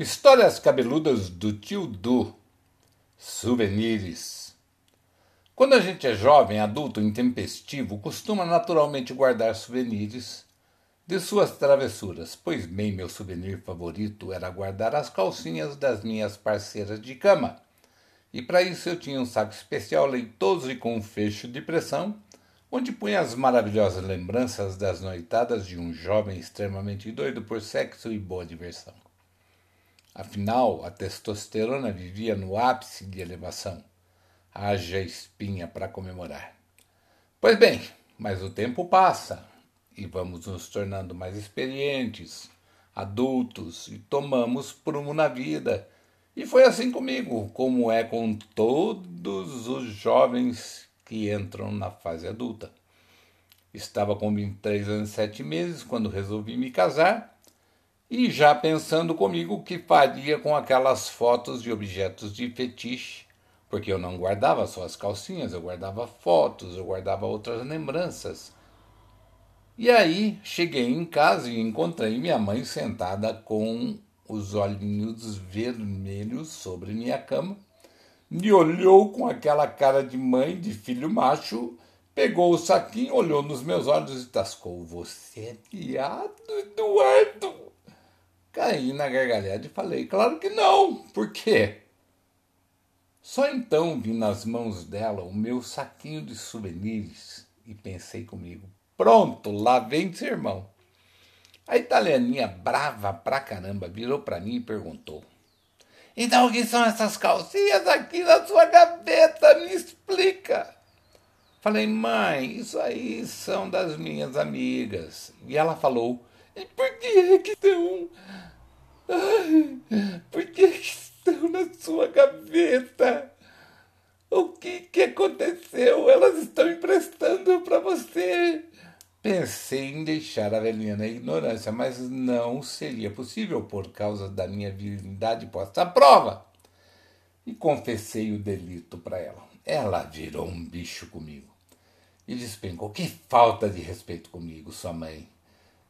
Histórias cabeludas do tio Du. Souvenirs. Quando a gente é jovem, adulto, intempestivo, costuma naturalmente guardar souvenirs de suas travessuras. Pois bem, meu souvenir favorito era guardar as calcinhas das minhas parceiras de cama. E para isso eu tinha um saco especial leitoso e com um fecho de pressão, onde punha as maravilhosas lembranças das noitadas de um jovem extremamente doido por sexo e boa diversão. Afinal, a testosterona vivia no ápice de elevação. Haja espinha para comemorar. Pois bem, mas o tempo passa e vamos nos tornando mais experientes, adultos e tomamos prumo na vida. E foi assim comigo, como é com todos os jovens que entram na fase adulta. Estava com 23 anos e 7 meses quando resolvi me casar e já pensando comigo o que faria com aquelas fotos de objetos de fetiche, porque eu não guardava só as calcinhas, eu guardava fotos, eu guardava outras lembranças. E aí cheguei em casa e encontrei minha mãe sentada com os olhinhos vermelhos sobre minha cama, me olhou com aquela cara de mãe de filho macho, pegou o saquinho, olhou nos meus olhos e tascou: Você é viado, Eduardo? Caí na gargalhada e falei: Claro que não! Por quê? Só então vi nas mãos dela o meu saquinho de souvenirs e pensei comigo: Pronto, lá vem sermão. A italianinha, brava pra caramba, virou para mim e perguntou: Então o que são essas calcinhas aqui na sua gaveta? Me explica. Falei, mãe, isso aí são das minhas amigas. E ela falou: E por que que estão Ai, por que estão na sua gaveta? O que, que aconteceu? Elas estão emprestando para você. Pensei em deixar a velhinha na ignorância, mas não seria possível por causa da minha virilidade posta à prova. E confessei o delito para ela. Ela virou um bicho comigo e despencou. Que falta de respeito comigo, sua mãe.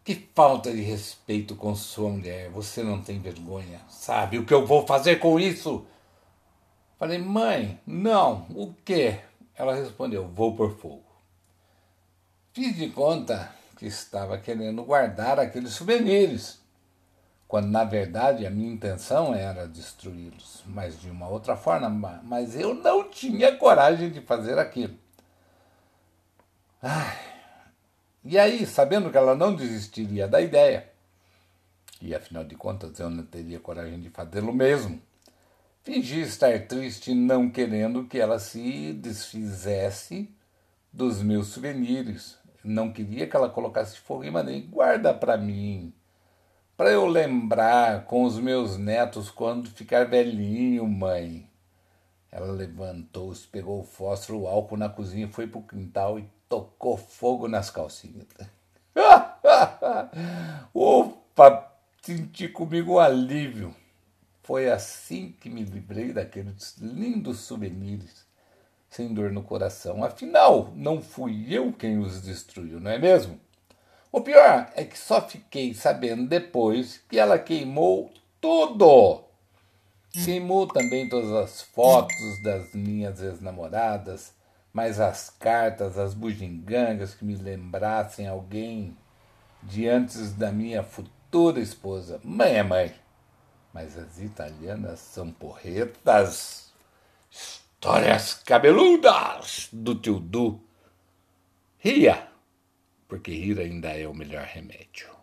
Que falta de respeito com sua mulher. Você não tem vergonha. Sabe o que eu vou fazer com isso? Falei, mãe, não. O quê? Ela respondeu, vou por fogo. Fiz de conta que estava querendo guardar aqueles souvenirs, quando na verdade a minha intenção era destruí-los, mas de uma outra forma. Mas eu não tinha coragem de fazer aquilo. Ai, e aí, sabendo que ela não desistiria da ideia, e afinal de contas eu não teria coragem de fazê-lo mesmo, fingi estar triste, não querendo que ela se desfizesse dos meus souvenirs. Não queria que ela colocasse fogo em maneira. Guarda para mim, para eu lembrar com os meus netos quando ficar velhinho, mãe. Ela levantou-se, pegou o fósforo, o álcool na cozinha, foi para o quintal e tocou fogo nas calcinhas. Opa, senti comigo um alívio. Foi assim que me livrei daqueles lindos souvenirs, sem dor no coração. Afinal, não fui eu quem os destruiu, não é mesmo? O pior é que só fiquei sabendo depois que ela queimou tudo. Queimou também todas as fotos das minhas ex-namoradas, mas as cartas, as bugigangas que me lembrassem alguém de antes da minha futura esposa. Mãe é mãe, mas as italianas são porretas. Histórias cabeludas do tio Du. Ria, porque rir ainda é o melhor remédio.